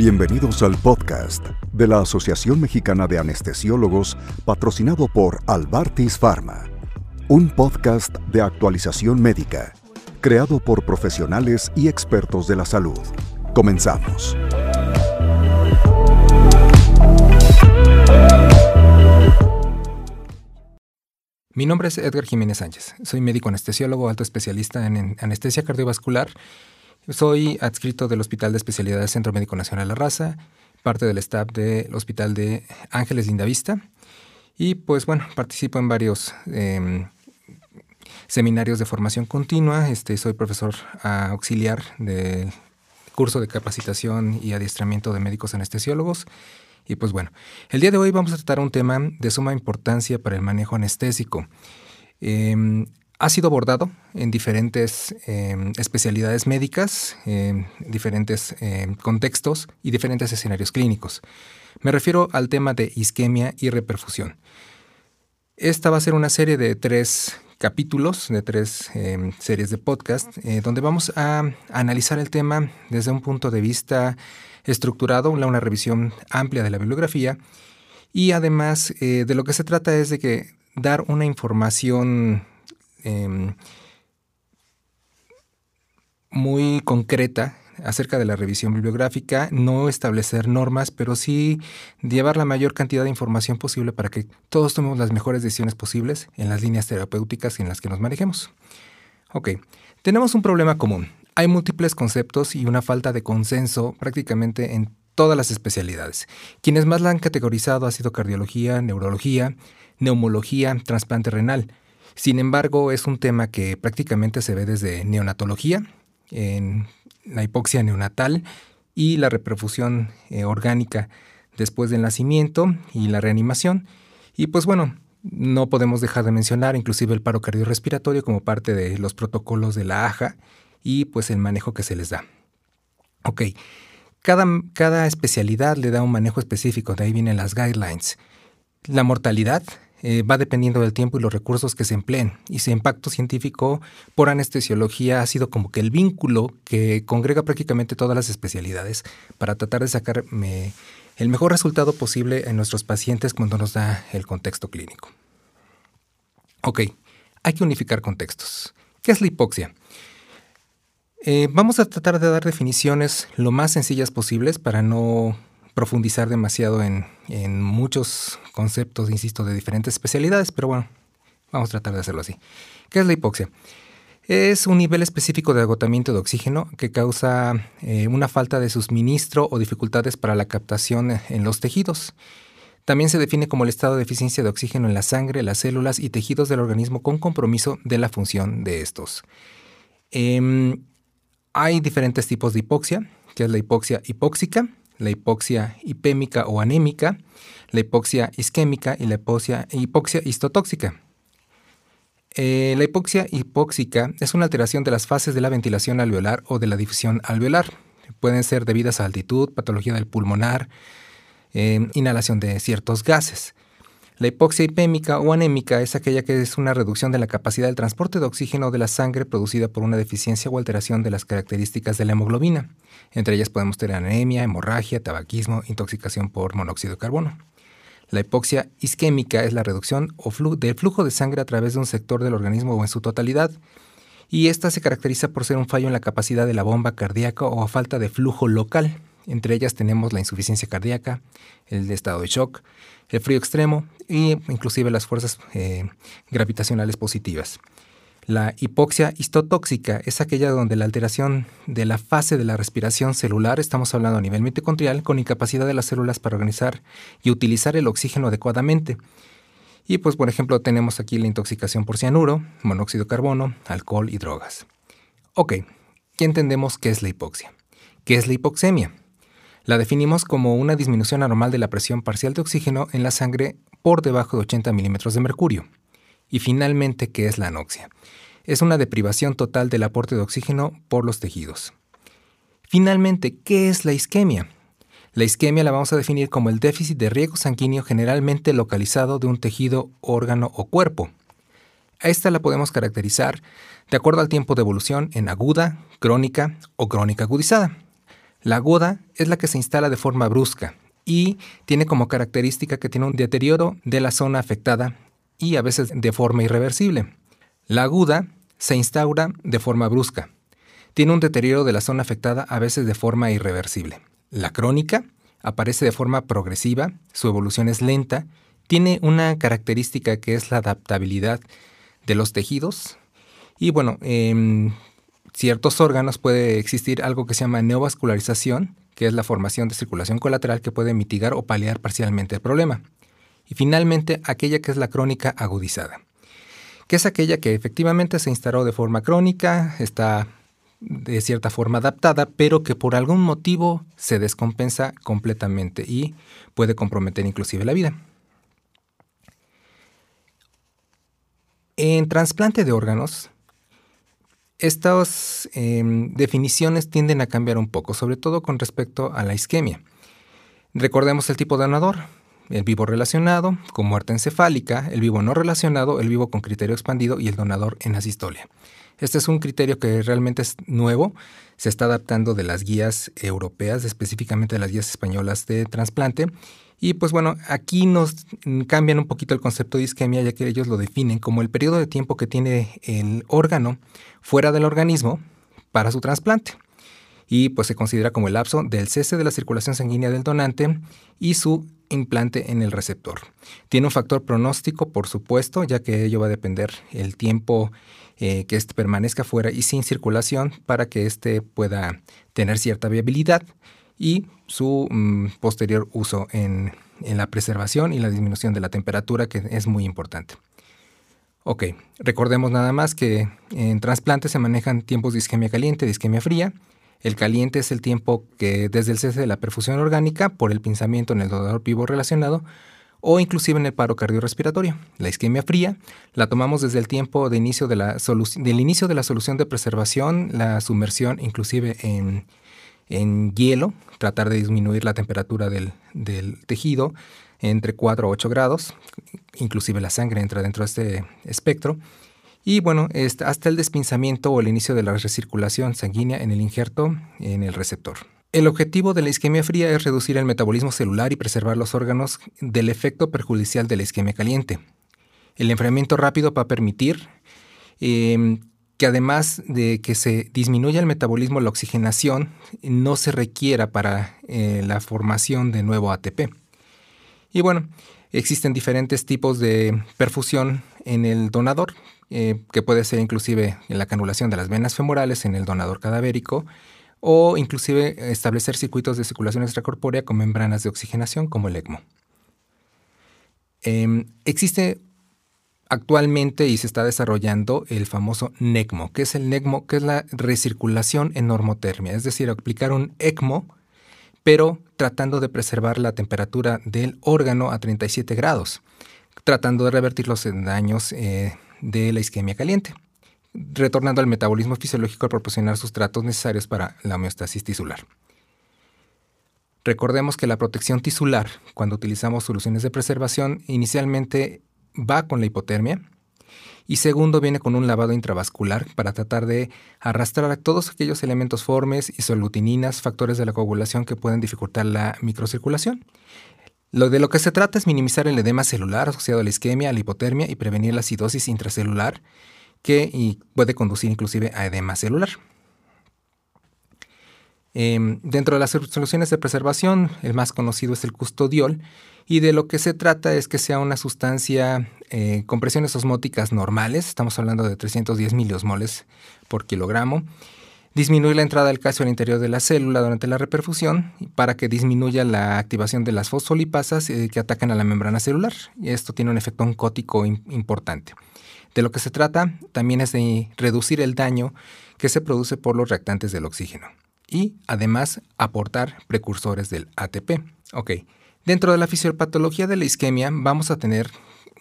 Bienvenidos al podcast de la Asociación Mexicana de Anestesiólogos patrocinado por Albartis Pharma, un podcast de actualización médica creado por profesionales y expertos de la salud. Comenzamos. Mi nombre es Edgar Jiménez Sánchez. Soy médico anestesiólogo, alto especialista en anestesia cardiovascular. Soy adscrito del Hospital de Especialidades Centro Médico Nacional La Raza, parte del staff del Hospital de Ángeles Lindavista. Y pues bueno, participo en varios em, seminarios de formación continua. Este, soy profesor auxiliar del curso de capacitación y adiestramiento de médicos anestesiólogos. Y pues bueno, el día de hoy vamos a tratar un tema de suma importancia para el manejo anestésico. Em, ha sido abordado en diferentes em, especialidades médicas, en diferentes em, contextos y diferentes escenarios clínicos. Me refiero al tema de isquemia y reperfusión. Esta va a ser una serie de tres capítulos, de tres series de podcast, eh, donde vamos a analizar el tema desde un punto de vista estructurado, una, revisión amplia de la bibliografía y además eh, de lo que se trata es de que dar una información em, muy concreta acerca de la revisión bibliográfica, no establecer normas, pero sí llevar la mayor cantidad de información posible para que todos tomemos las mejores decisiones posibles en las líneas terapéuticas en las que nos manejemos. Ok, tenemos un problema común hay múltiples conceptos y una falta de consenso prácticamente en todas las especialidades. Quienes más la han categorizado ha sido cardiología, neurología, neumología, trasplante renal. Sin embargo, es un tema que prácticamente se ve desde neonatología, en la hipoxia neonatal y la reperfusión eh, orgánica después del nacimiento y la reanimación. Y pues bueno, no podemos dejar de mencionar inclusive el paro cardiorrespiratorio como parte de los protocolos de la AJA y pues el manejo que se les da. Ok, cada, cada especialidad le da un manejo específico, de ahí vienen las guidelines. La mortalidad eh, va dependiendo del tiempo y los recursos que se empleen. Y su impacto científico por anestesiología ha sido como que el vínculo que congrega prácticamente todas las especialidades para tratar de sacar el mejor resultado posible en nuestros pacientes cuando nos da el contexto clínico. Ok, hay que unificar contextos. ¿Qué es la hipoxia? Eh, vamos a tratar de dar definiciones lo más sencillas posibles para no profundizar demasiado en, muchos conceptos, insisto, de diferentes especialidades, pero bueno, vamos a tratar de hacerlo así. ¿Qué es la hipoxia? Es un nivel específico de agotamiento de oxígeno que causa eh, una falta de suministro o dificultades para la captación en los tejidos. También se define como el estado de deficiencia de oxígeno en la sangre, las células y tejidos del organismo con compromiso de la función de estos. Em, hay diferentes tipos de hipoxia, que es la hipoxia hipóxica, la hipoxia hipémica o anémica, la hipoxia isquémica y la hipoxia, histotóxica. Eh, la hipoxia hipóxica es una alteración de las fases de la ventilación alveolar o de la difusión alveolar. Pueden ser debidas a altitud, patología del pulmonar, eh, inhalación de ciertos gases. La hipoxia hipémica o anémica es aquella que es una reducción de la capacidad del transporte de oxígeno de la sangre producida por una deficiencia o alteración de las características de la hemoglobina. Entre ellas podemos tener anemia, hemorragia, tabaquismo, intoxicación por monóxido de carbono. La hipoxia isquémica es la reducción del flujo de sangre a través de un sector del organismo o en su totalidad, y esta se caracteriza por ser un fallo en la capacidad de la bomba cardíaca o falta de flujo local. Entre ellas tenemos la insuficiencia cardíaca, el estado de shock, el frío extremo e inclusive las fuerzas eh, gravitacionales positivas. La hipoxia histotóxica es aquella donde la alteración de la fase de la respiración celular, estamos hablando a nivel mitocondrial, con incapacidad de las células para organizar y utilizar el oxígeno adecuadamente. Y pues por ejemplo tenemos aquí la intoxicación por cianuro, monóxido de carbono, alcohol y drogas. Ok, ¿qué entendemos qué es la hipoxia? ¿Qué es la hipoxemia? La definimos como una disminución anormal de la presión parcial de oxígeno en la sangre por debajo de 80 milímetros de mercurio. Y finalmente, ¿qué es la anoxia? Es una deprivación total del aporte de oxígeno por los tejidos. Finalmente, ¿qué es la isquemia? La isquemia la vamos a definir como el déficit de riego sanguíneo generalmente localizado de un tejido, órgano o cuerpo. A esta la podemos caracterizar de acuerdo al tiempo de evolución en aguda, crónica o crónica agudizada. La aguda es la que se instala de forma brusca y tiene como característica que tiene un deterioro de la zona afectada y a veces de forma irreversible. La aguda se instaura de forma brusca. Tiene un deterioro de la zona afectada a veces de forma irreversible. La crónica aparece de forma progresiva, su evolución es lenta, tiene una característica que es la adaptabilidad de los tejidos y bueno, en ciertos órganos puede existir algo que se llama neovascularización, que es la formación de circulación colateral que puede mitigar o paliar parcialmente el problema. Y finalmente, aquella que es la crónica agudizada, que es aquella que efectivamente se instaló de forma crónica, está de cierta forma adaptada, pero que por algún motivo se descompensa completamente y puede comprometer inclusive la vida. En trasplante de órganos, estas em, definiciones tienden a cambiar un poco, sobre todo con respecto a la isquemia. Recordemos el tipo de donador, el vivo relacionado, con muerte encefálica, el vivo no relacionado, el vivo con criterio expandido y el donador en asistolia. Este es un criterio que realmente es nuevo, se está adaptando de las guías europeas, específicamente de las guías españolas de trasplante. Y pues bueno, aquí nos cambian un poquito el concepto de isquemia, ya que ellos lo definen como el periodo de tiempo que tiene el órgano fuera del organismo para su trasplante. Y pues se considera como el lapso del cese de la circulación sanguínea del donante y su implante en el receptor. Tiene un factor pronóstico, por supuesto, ya que ello va a depender el tiempo eh, que éste permanezca fuera y sin circulación para que éste pueda tener cierta viabilidad y su mm, posterior uso en, la preservación y la disminución de la temperatura, que es muy importante. Ok, recordemos nada más que en trasplantes se manejan tiempos de isquemia caliente, de isquemia fría. El caliente es el tiempo que desde el cese de la perfusión orgánica por el pinzamiento en el donador vivo relacionado o inclusive en el paro cardiorrespiratorio. La isquemia fría la tomamos desde el tiempo de inicio de la del inicio de la solución de preservación, la sumersión inclusive en, hielo, tratar de disminuir la temperatura del, tejido entre 4 a 8 grados, inclusive la sangre entra dentro de este espectro. Y bueno, hasta el despinzamiento o el inicio de la recirculación sanguínea en el injerto en el receptor. El objetivo de la isquemia fría es reducir el metabolismo celular y preservar los órganos del efecto perjudicial de la isquemia caliente. El enfriamiento rápido va a permitir em, que además de que se disminuya el metabolismo, la oxigenación no se requiera para eh, la formación de nuevo ATP. Y bueno, existen diferentes tipos de perfusión en el donador, eh, que puede ser inclusive la canulación de las venas femorales en el donador cadavérico, o inclusive establecer circuitos de circulación extracorpórea con membranas de oxigenación como el ECMO. Em, existe actualmente y se está desarrollando el famoso NECMO. ¿Qué es el NECMO? Que es la recirculación en normotermia, es decir, aplicar un ECMO, pero tratando de preservar la temperatura del órgano a 37 grados, tratando de revertir los daños eh, de la isquemia caliente retornando al metabolismo fisiológico al proporcionar sustratos necesarios para la homeostasis tisular. Recordemos que la protección tisular, cuando utilizamos soluciones de preservación, inicialmente va con la hipotermia y segundo viene con un lavado intravascular para tratar de arrastrar a todos aquellos elementos formes, isolutininas, factores de la coagulación que pueden dificultar la microcirculación. Lo de lo que se trata es minimizar el edema celular asociado a la isquemia, a la hipotermia y prevenir la acidosis intracelular que puede conducir inclusive a edema celular. Em, dentro de las soluciones de preservación, el más conocido es el custodiol, y de lo que se trata es que sea una sustancia eh, con presiones osmóticas normales, estamos hablando de 310 miliosmoles por kilogramo, disminuir la entrada del calcio al interior de la célula durante la reperfusión para que disminuya la activación de las fosfolipasas eh, que atacan a la membrana celular, y esto tiene un efecto oncótico importante. De lo que se trata también es de reducir el daño que se produce por los reactantes del oxígeno y además aportar precursores del ATP. Dentro de la fisiopatología de la isquemia vamos a tener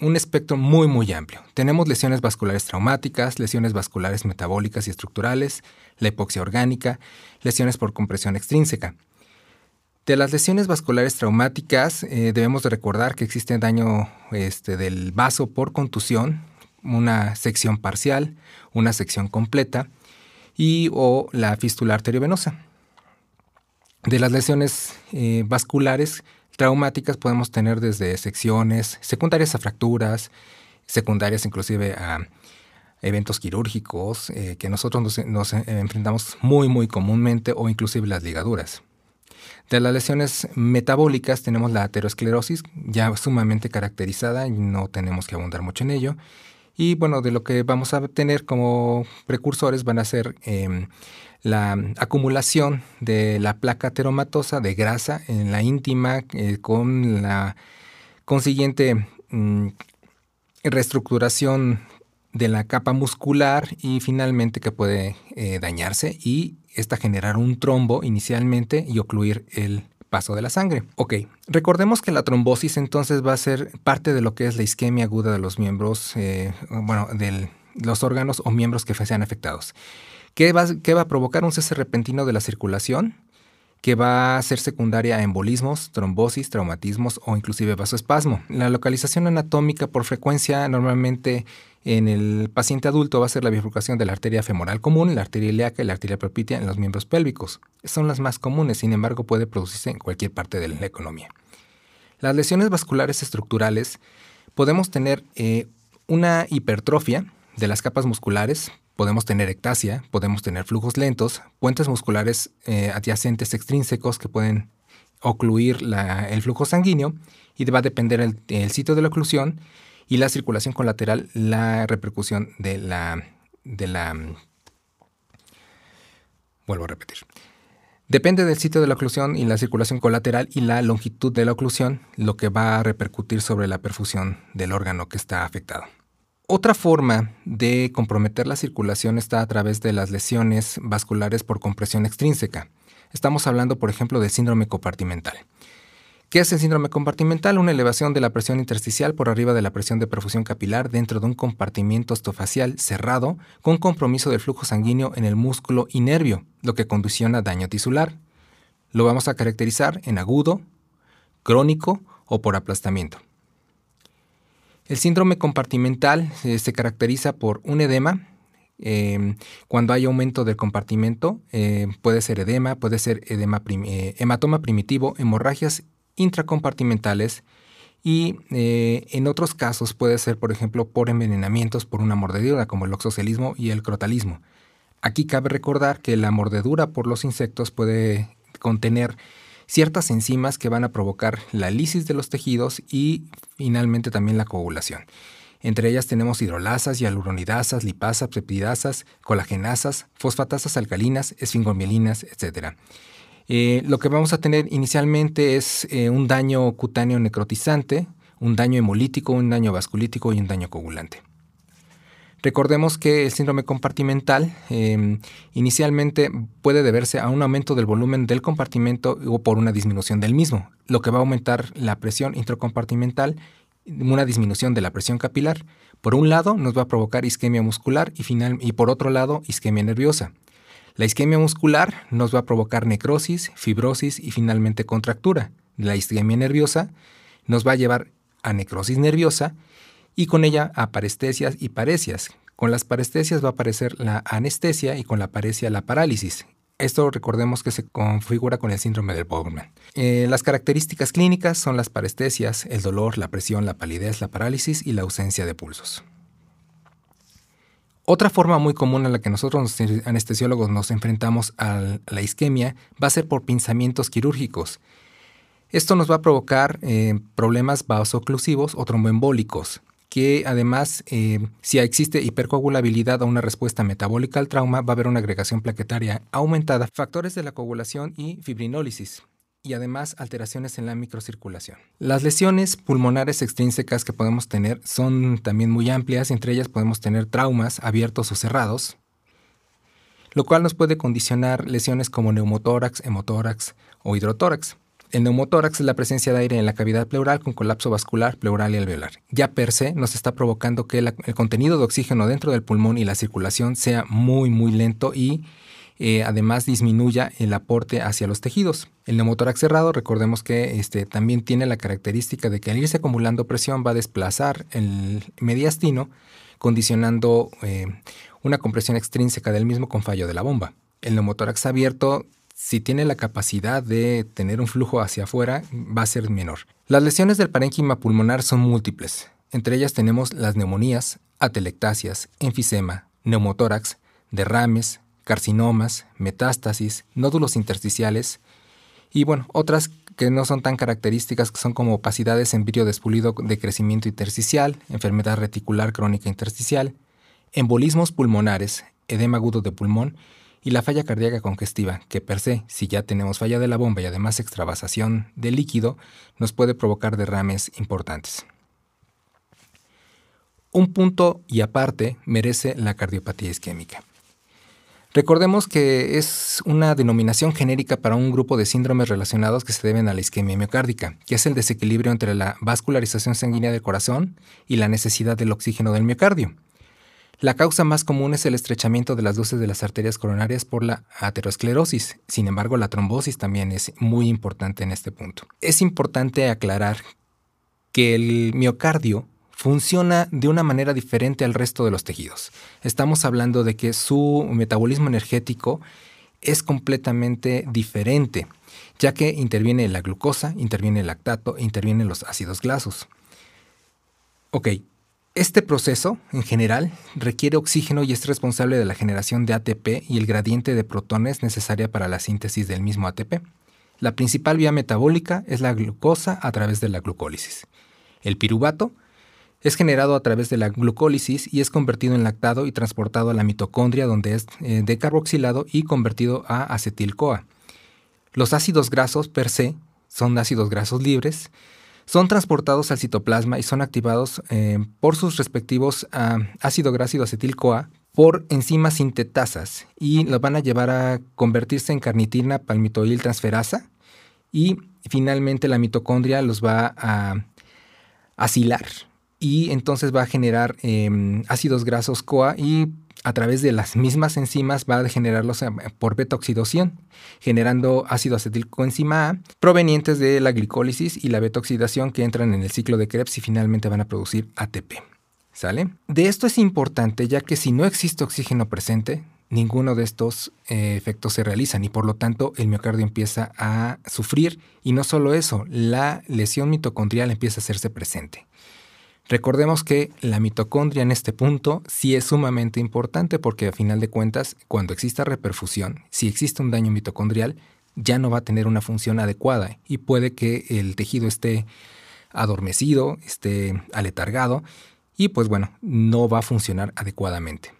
un espectro muy muy amplio. Tenemos lesiones vasculares traumáticas, lesiones vasculares metabólicas y estructurales, la hipoxia orgánica, lesiones por compresión extrínseca. De las lesiones vasculares traumáticas eh, debemos de recordar que existe daño este, del vaso por contusión, una sección parcial, una sección completa y o la fístula arteriovenosa. De las lesiones eh, vasculares traumáticas podemos tener desde secciones, secundarias a fracturas, secundarias inclusive a eventos quirúrgicos eh, que nosotros nos, enfrentamos muy muy comúnmente o inclusive las ligaduras. De las lesiones metabólicas tenemos la aterosclerosis, ya sumamente caracterizada y no tenemos que abundar mucho en ello. Y bueno, de lo que vamos a tener como precursores van a ser em, la acumulación de la placa ateromatosa de grasa en la íntima eh, con la consiguiente mm, reestructuración de la capa muscular y finalmente que puede eh, dañarse y esta generar un trombo inicialmente y ocluir el paso de la sangre. Ok, recordemos que la trombosis entonces va a ser parte de lo que es la isquemia aguda de los miembros, eh, bueno, de los órganos o miembros que sean afectados. ¿Qué va, ¿Qué va a provocar un cese repentino de la circulación? que va a ser secundaria a embolismos, trombosis, traumatismos o inclusive vasoespasmo. La localización anatómica por frecuencia normalmente en el paciente adulto va a ser la bifurcación de la arteria femoral común, la arteria ilíaca y la arteria propitia en los miembros pélvicos. Son las más comunes, sin embargo puede producirse en cualquier parte de la economía. Las lesiones vasculares estructurales podemos tener eh, una hipertrofia de las capas musculares, podemos tener ectasia, podemos tener flujos lentos, puentes musculares eh, adyacentes extrínsecos que pueden ocluir el flujo sanguíneo y va a depender el, sitio de la oclusión y la circulación colateral, la repercusión de la, de la... Vuelvo a repetir. Depende del sitio de la oclusión y la circulación colateral y la longitud de la oclusión, lo que va a repercutir sobre la perfusión del órgano que está afectado. Otra forma de comprometer la circulación está a través de las lesiones vasculares por compresión extrínseca. Estamos hablando, por ejemplo, del síndrome compartimental. ¿Qué es el síndrome compartimental? Una elevación de la presión intersticial por arriba de la presión de perfusión capilar dentro de un compartimiento osteofacial cerrado con compromiso del flujo sanguíneo en el músculo y nervio, lo que condiciona daño tisular. Lo vamos a caracterizar en agudo, crónico o por aplastamiento. El síndrome compartimental eh, se caracteriza por un edema. Em, cuando hay aumento del compartimento, eh, puede ser edema, puede ser edema eh, hematoma primitivo, hemorragias intracompartimentales y en otros casos puede ser, por ejemplo, por envenenamientos por una mordedura, como el oxocelismo y el crotalismo. Aquí cabe recordar que la mordedura por los insectos puede contener ciertas enzimas que van a provocar la lisis de los tejidos y finalmente también la coagulación. Entre ellas tenemos hidrolasas, hialuronidasas, lipasas, peptidasas, colagenasas, fosfatasas alcalinas, esfingomielinas, etc. Eh, lo que vamos a tener inicialmente es eh, un daño cutáneo necrotizante, un daño hemolítico, un daño vasculítico y un daño coagulante. Recordemos que el síndrome compartimental em, inicialmente puede deberse a un aumento del volumen del compartimento o por una disminución del mismo, lo que va a aumentar la presión intracompartimental, una disminución de la presión capilar. Por un lado, nos va a provocar isquemia muscular y, final, y por otro lado, isquemia nerviosa. La isquemia muscular nos va a provocar necrosis, fibrosis y finalmente contractura. La isquemia nerviosa nos va a llevar a necrosis nerviosa y con ella a parestesias y paresias. Con las parestesias va a aparecer la anestesia y con la paresia la parálisis. Esto recordemos que se configura con el síndrome del Bowman. Eh, las características clínicas son las parestesias, el dolor, la presión, la palidez, la parálisis y la ausencia de pulsos. Otra forma muy común a la que nosotros los anestesiólogos nos enfrentamos a la isquemia va a ser por pinzamientos quirúrgicos. Esto nos va a provocar eh, problemas vasoclusivos o tromboembólicos que además, eh, si existe hipercoagulabilidad o una respuesta metabólica al trauma, va a haber una agregación plaquetaria aumentada, factores de la coagulación y fibrinólisis y además alteraciones en la microcirculación. Las lesiones pulmonares extrínsecas que podemos tener son también muy amplias, entre ellas podemos tener traumas abiertos o cerrados, lo cual nos puede condicionar lesiones como neumotórax, hemotórax o hidrotórax. El neumotórax es la presencia de aire en la cavidad pleural con colapso vascular, pleural y alveolar. Ya per se nos está provocando que el contenido de oxígeno dentro del pulmón y la circulación sea muy, muy lento y eh, además disminuya el aporte hacia los tejidos. El neumotórax cerrado, recordemos que este, también tiene la característica de que al irse acumulando presión va a desplazar el mediastino, condicionando eh, una compresión extrínseca del mismo con fallo de la bomba. El neumotórax abierto si tiene la capacidad de tener un flujo hacia afuera, va a ser menor. Las lesiones del parénquima pulmonar son múltiples. Entre ellas tenemos las neumonías, atelectasias, enfisema, neumotórax, derrames, carcinomas, metástasis, nódulos intersticiales y bueno, otras que no son tan características, que son como opacidades en vidrio despulido de crecimiento intersticial, enfermedad reticular crónica intersticial, embolismos pulmonares, edema agudo de pulmón y la falla cardíaca congestiva, que per se, si ya tenemos falla de la bomba y además extravasación de líquido, nos puede provocar derrames importantes. Un punto y aparte merece la cardiopatía isquémica. Recordemos que es una denominación genérica para un grupo de síndromes relacionados que se deben a la isquemia miocárdica, que es el desequilibrio entre la vascularización sanguínea del corazón y la necesidad del oxígeno del miocardio. La causa más común es el estrechamiento de las luces de las arterias coronarias por la aterosclerosis. Sin embargo, la trombosis también es muy importante en este punto. Es importante aclarar que el miocardio funciona de una manera diferente al resto de los tejidos. Estamos hablando de que su metabolismo energético es completamente diferente, ya que interviene la glucosa, interviene el lactato intervienen los ácidos grasos. Ok, este proceso, en general, requiere oxígeno y es responsable de la generación de ATP y el gradiente de protones necesaria para la síntesis del mismo ATP. La principal vía metabólica es la glucosa a través de la glucólisis. El piruvato es generado a través de la glucólisis y es convertido en lactado y transportado a la mitocondria donde es eh, decarboxilado y convertido a acetil-CoA. Los ácidos grasos per se son ácidos grasos libres, son transportados al citoplasma y son activados eh, por sus respectivos ah, ácido grácido acetil-CoA por enzimas sintetasas y los van a llevar a convertirse en carnitina palmitoil transferasa y finalmente la mitocondria los va a asilar y entonces va a generar em, ácidos grasos CoA y a través de las mismas enzimas va a generarlos em, por beta-oxidación, generando ácido acetilcoenzima A provenientes de la glicólisis y la beta-oxidación que entran en el ciclo de Krebs y finalmente van a producir ATP. ¿Sale? De esto es importante ya que si no existe oxígeno presente, ninguno de estos eh, efectos se realizan y por lo tanto el miocardio empieza a sufrir y no solo eso, la lesión mitocondrial empieza a hacerse presente. Recordemos que la mitocondria en este punto sí es sumamente importante porque a final de cuentas, cuando exista reperfusión, si existe un daño mitocondrial, ya no va a tener una función adecuada y puede que el tejido esté adormecido, esté aletargado y pues bueno, no va a funcionar adecuadamente.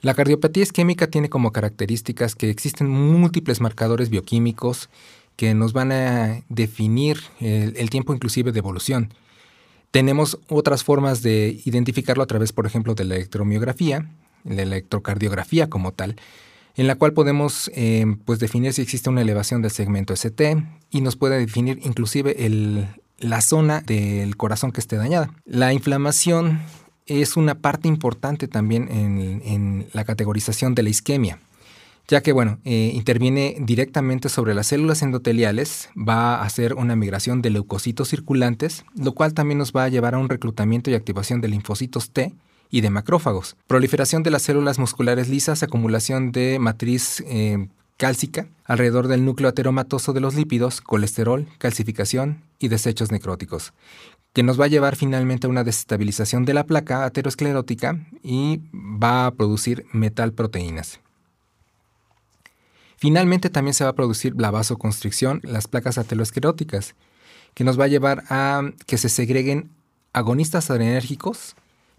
La cardiopatía isquémica tiene como características que existen múltiples marcadores bioquímicos que nos van a definir el, el tiempo inclusive de evolución. Tenemos otras formas de identificarlo a través, por ejemplo, de la electromiografía, la electrocardiografía como tal, en la cual podemos eh, pues definir si existe una elevación del segmento ST y nos puede definir inclusive la zona del corazón que esté dañada. La inflamación es una parte importante también en la categorización de la isquemia ya que bueno, eh, interviene directamente sobre las células endoteliales, va a hacer una migración de leucocitos circulantes, lo cual también nos va a llevar a un reclutamiento y activación de linfocitos T y de macrófagos, proliferación de las células musculares lisas, acumulación de matriz eh, cálcica alrededor del núcleo ateromatoso de los lípidos, colesterol, calcificación y desechos necróticos, que nos va a llevar finalmente a una desestabilización de la placa aterosclerótica y va a producir metalproteínas. Finalmente también se va a producir la vasoconstricción, las placas ateloescleróticas, que nos va a llevar a que se segreguen agonistas adrenérgicos,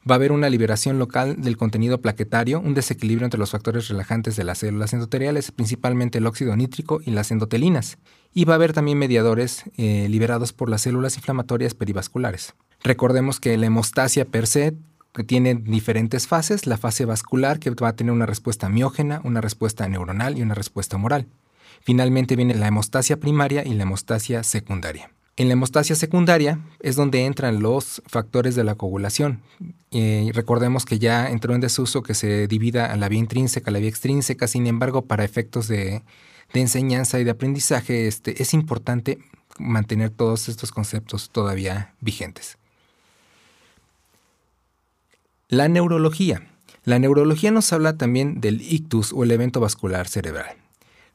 va a haber una liberación local del contenido plaquetario, un desequilibrio entre los factores relajantes de las células endoteliales, principalmente el óxido nítrico y las endotelinas, y va a haber también mediadores eh, liberados por las células inflamatorias perivasculares. Recordemos que la hemostasia per se que tiene diferentes fases, la fase vascular que va a tener una respuesta miógena, una respuesta neuronal y una respuesta moral. Finalmente viene la hemostasia primaria y la hemostasia secundaria. En la hemostasia secundaria es donde entran los factores de la coagulación. y recordemos que ya entró en desuso que se divida a la vía intrínseca, a la vía extrínseca, sin embargo, para efectos de, enseñanza y de aprendizaje este, es importante mantener todos estos conceptos todavía vigentes. La neurología. La neurología nos habla también del ictus o el evento vascular cerebral.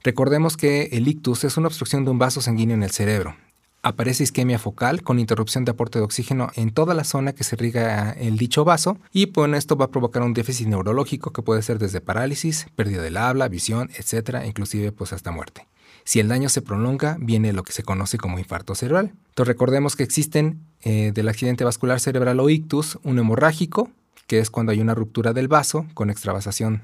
Recordemos que el ictus es una obstrucción de un vaso sanguíneo en el cerebro. Aparece isquemia focal con interrupción de aporte de oxígeno en toda la zona que se riega el dicho vaso y pues esto va a provocar un déficit neurológico que puede ser desde parálisis, pérdida del habla, visión, etcétera, inclusive pues hasta muerte. Si el daño se prolonga, viene lo que se conoce como infarto cerebral. Entonces recordemos que existen eh, del accidente vascular cerebral o ictus un hemorrágico, que es cuando hay una ruptura del vaso con extravasación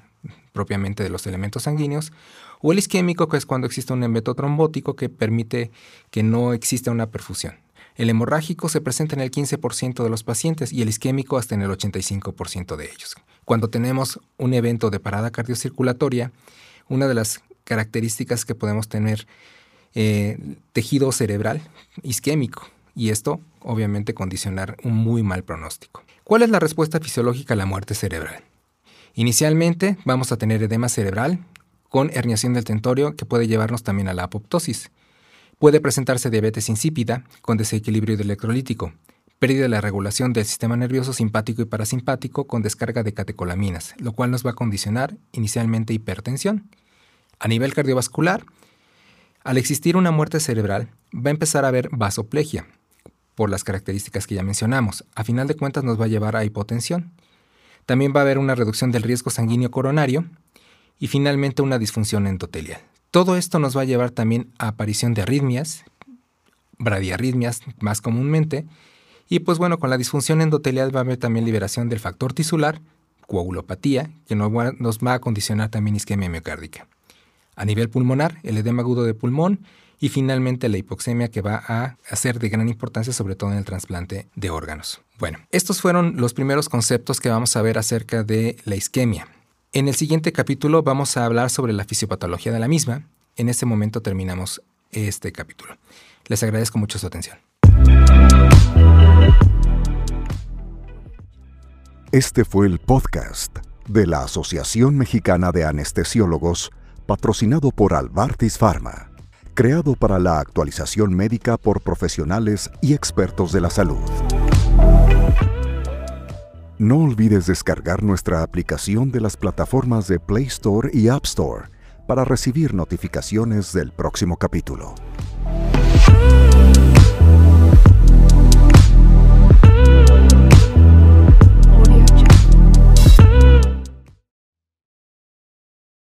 propiamente de los elementos sanguíneos, o el isquémico, que es cuando existe un embeto trombótico que permite que no exista una perfusión. El hemorrágico se presenta en el 15% de los pacientes y el isquémico hasta en el 85% de ellos. Cuando tenemos un evento de parada cardiocirculatoria, una de las características que podemos tener eh, tejido cerebral isquémico y esto obviamente condicionar un muy mal pronóstico. ¿Cuál es la respuesta fisiológica a la muerte cerebral? Inicialmente vamos a tener edema cerebral con herniación del tentorio que puede llevarnos también a la apoptosis. Puede presentarse diabetes insípida con desequilibrio electrolítico, pérdida de la regulación del sistema nervioso simpático y parasimpático con descarga de catecolaminas, lo cual nos va a condicionar inicialmente hipertensión. A nivel cardiovascular, al existir una muerte cerebral, va a empezar a haber vasoplegia, por las características que ya mencionamos. A final de cuentas nos va a llevar a hipotensión. También va a haber una reducción del riesgo sanguíneo coronario y finalmente una disfunción endotelial. Todo esto nos va a llevar también a aparición de arritmias, bradiarritmias más comúnmente, y pues bueno, con la disfunción endotelial va a haber también liberación del factor tisular, coagulopatía, que nos va a condicionar también isquemia miocárdica. A nivel pulmonar, el edema agudo de pulmón y finalmente la hipoxemia que va a ser de gran importancia sobre todo en el trasplante de órganos. Bueno, estos fueron los primeros conceptos que vamos a ver acerca de la isquemia. En el siguiente capítulo vamos a hablar sobre la fisiopatología de la misma. En este momento terminamos este capítulo. Les agradezco mucho su atención. Este fue el podcast de la Asociación Mexicana de Anestesiólogos, patrocinado por Albartis Pharma, creado para la actualización médica por profesionales y expertos de la salud. No olvides descargar nuestra aplicación de las plataformas de Play Store y App Store para recibir notificaciones del próximo capítulo.